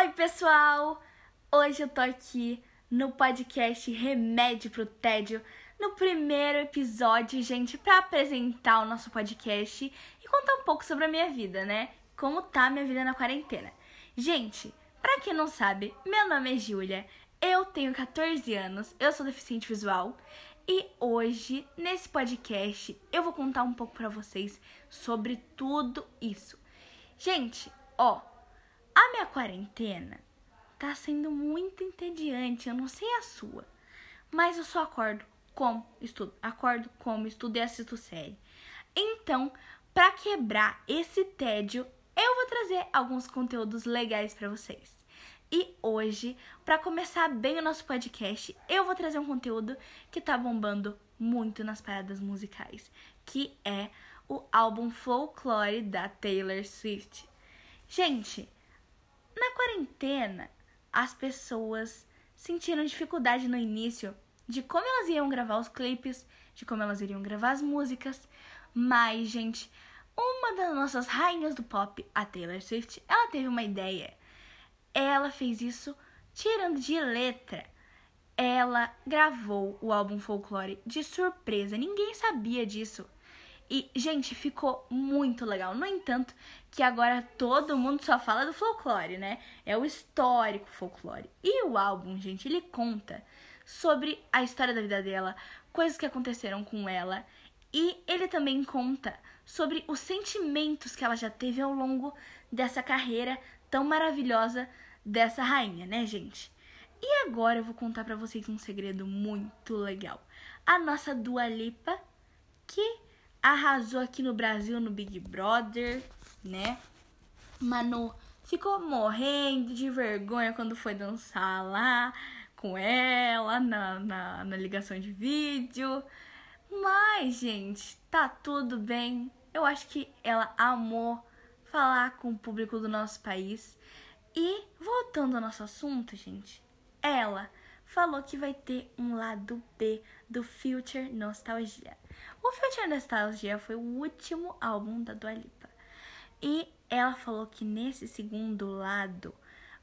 Oi, pessoal! Hoje eu tô aqui no podcast Remédio pro Tédio, no primeiro episódio, gente, para apresentar o nosso podcast e contar um pouco sobre a minha vida, né? Como tá a minha vida na quarentena. Gente, pra quem não sabe, meu nome é Júlia, eu tenho 14 anos, eu sou deficiente visual e hoje, nesse podcast, eu vou contar um pouco para vocês sobre tudo isso. Gente, ó, a minha quarentena tá sendo muito entediante, eu não sei a sua, mas eu só acordo, como, estudo, acordo, como, estudo e assisto série. Então, para quebrar esse tédio, eu vou trazer alguns conteúdos legais para vocês. E hoje, para começar bem o nosso podcast, eu vou trazer um conteúdo que tá bombando muito nas paradas musicais, que é o álbum Folklore da Taylor Swift. Gente, na quarentena, as pessoas sentiram dificuldade no início de como elas iam gravar os clipes, de como elas iriam gravar as músicas, mas, gente, uma das nossas rainhas do pop, a Taylor Swift, ela teve uma ideia ela fez isso tirando de letra. Ela gravou o álbum Folklore de surpresa, ninguém sabia disso. E, gente, ficou muito legal. No entanto, que agora todo mundo só fala do folclore, né? É o histórico folclore. E o álbum, gente, ele conta sobre a história da vida dela, coisas que aconteceram com ela. E ele também conta sobre os sentimentos que ela já teve ao longo dessa carreira tão maravilhosa dessa rainha, né, gente? E agora eu vou contar para vocês um segredo muito legal. A nossa Dua Lipa, que arrasou aqui no Brasil no Big Brother, né? Manu ficou morrendo de vergonha quando foi dançar lá com ela na, na, na ligação de vídeo. Mas, gente, tá tudo bem. Eu acho que ela amou falar com o público do nosso país. E voltando ao nosso assunto, gente, ela falou que vai ter um lado B do Future Nostalgia. O Future Nostalgia foi o último álbum da Dua Lipa. E ela falou que nesse segundo lado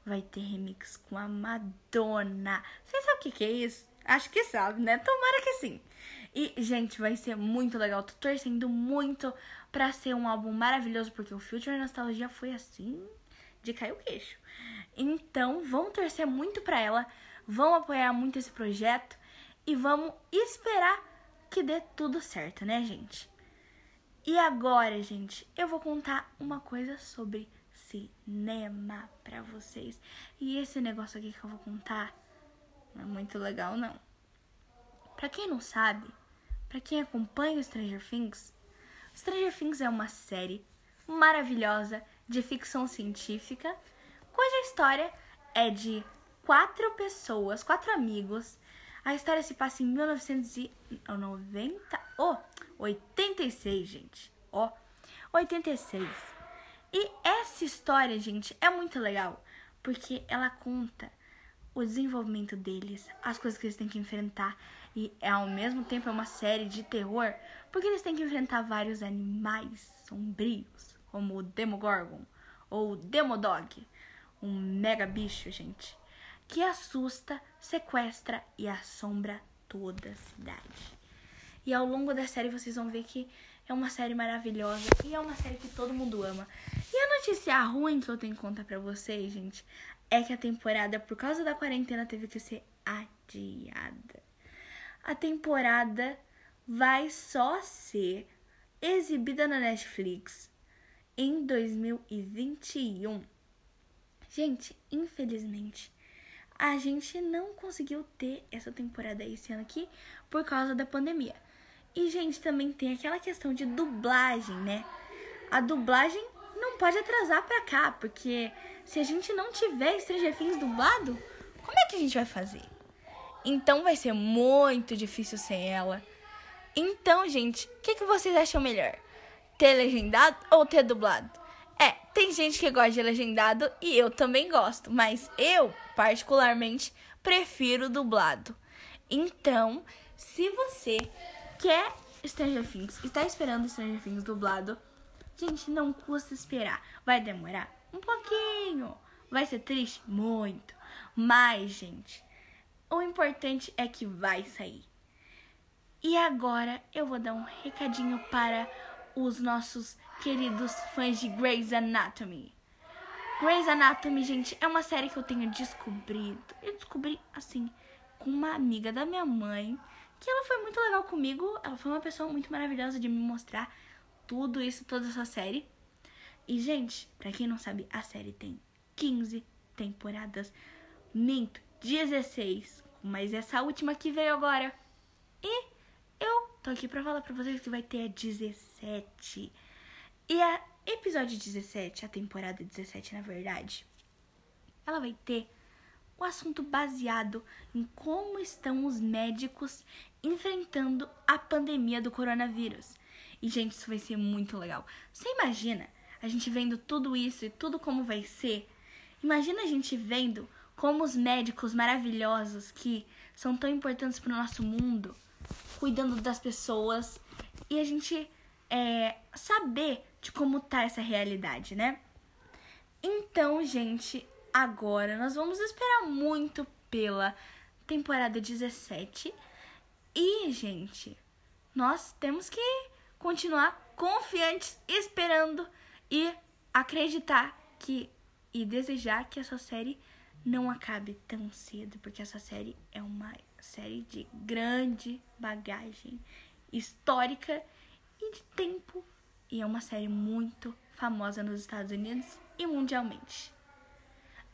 vai ter remix com a Madonna. Vocês sabem o que, que é isso? Acho que sabe, né? Tomara que sim. E, gente, vai ser muito legal. Tô torcendo muito pra ser um álbum maravilhoso, porque o Future Nostalgia foi assim de cair o queixo. Então, vamos torcer muito para ela, vamos apoiar muito esse projeto e vamos esperar que dê tudo certo, né, gente? E agora, gente, eu vou contar uma coisa sobre cinema para vocês. E esse negócio aqui que eu vou contar não é muito legal, não. Para quem não sabe, para quem acompanha o Stranger Things, Stranger Things é uma série maravilhosa de ficção científica, cuja história é de quatro pessoas, quatro amigos. A história se passa em 1990, oh, 86, gente. Ó, oh, 86. E essa história, gente, é muito legal, porque ela conta o desenvolvimento deles, as coisas que eles têm que enfrentar e ao mesmo tempo é uma série de terror, porque eles têm que enfrentar vários animais sombrios como o Demogorgon ou Demodog, um mega bicho, gente, que assusta, sequestra e assombra toda a cidade. E ao longo da série vocês vão ver que é uma série maravilhosa e é uma série que todo mundo ama. E a notícia ruim que eu tenho que contar pra vocês, gente, é que a temporada, por causa da quarentena, teve que ser adiada. A temporada vai só ser exibida na Netflix em 2021. Gente, infelizmente, a gente não conseguiu ter essa temporada esse ano aqui por causa da pandemia. E, gente, também tem aquela questão de dublagem, né? A dublagem não pode atrasar pra cá, porque se a gente não tiver Stranger Things dublado, como é que a gente vai fazer? Então vai ser muito difícil sem ela. Então, gente, o que, que vocês acham melhor? ter legendado ou ter dublado? É, tem gente que gosta de legendado e eu também gosto, mas eu, particularmente, prefiro dublado. Então, se você quer Stranger Things está esperando Stranger Things dublado, gente, não custa esperar. Vai demorar um pouquinho, Vai ser triste? Muito. Mas, gente, o importante é que vai sair. E agora eu vou dar um recadinho para os nossos queridos fãs de Grey's Anatomy. Grey's Anatomy, gente, é uma série que eu tenho descobrido. Eu descobri, assim, com uma amiga da minha mãe, que ela foi muito legal comigo. Ela foi uma pessoa muito maravilhosa de me mostrar tudo isso, toda essa série. E, gente, pra quem não sabe, a série tem 15 temporadas. Minto, 16. Mas essa última que veio agora. E eu tô aqui pra falar pra vocês que vai ter a 17. E a episódio 17, a temporada 17, na verdade, ela vai ter o assunto baseado em como estão os médicos enfrentando a pandemia do coronavírus. E, gente, isso vai ser muito legal. Você imagina a gente vendo tudo isso e tudo como vai ser? Imagina a gente vendo como os médicos maravilhosos que são tão importantes para o nosso mundo, cuidando das pessoas e a gente é, saber de como tá essa realidade, né? Então, gente, agora nós vamos esperar muito pela temporada 17 e, gente, nós temos que continuar confiantes, esperando e acreditar que e desejar que essa série não acabe tão cedo, porque essa série é uma série de grande bagagem histórica e de tempo, e é uma série muito famosa nos Estados Unidos e mundialmente.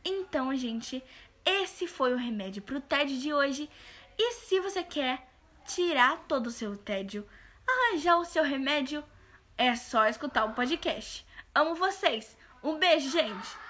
Então, gente, esse foi o remédio pro TED de hoje. E se você quer tirar todo o seu tédio, arranjar o seu remédio, é só escutar o podcast. Amo vocês. Um beijo, gente.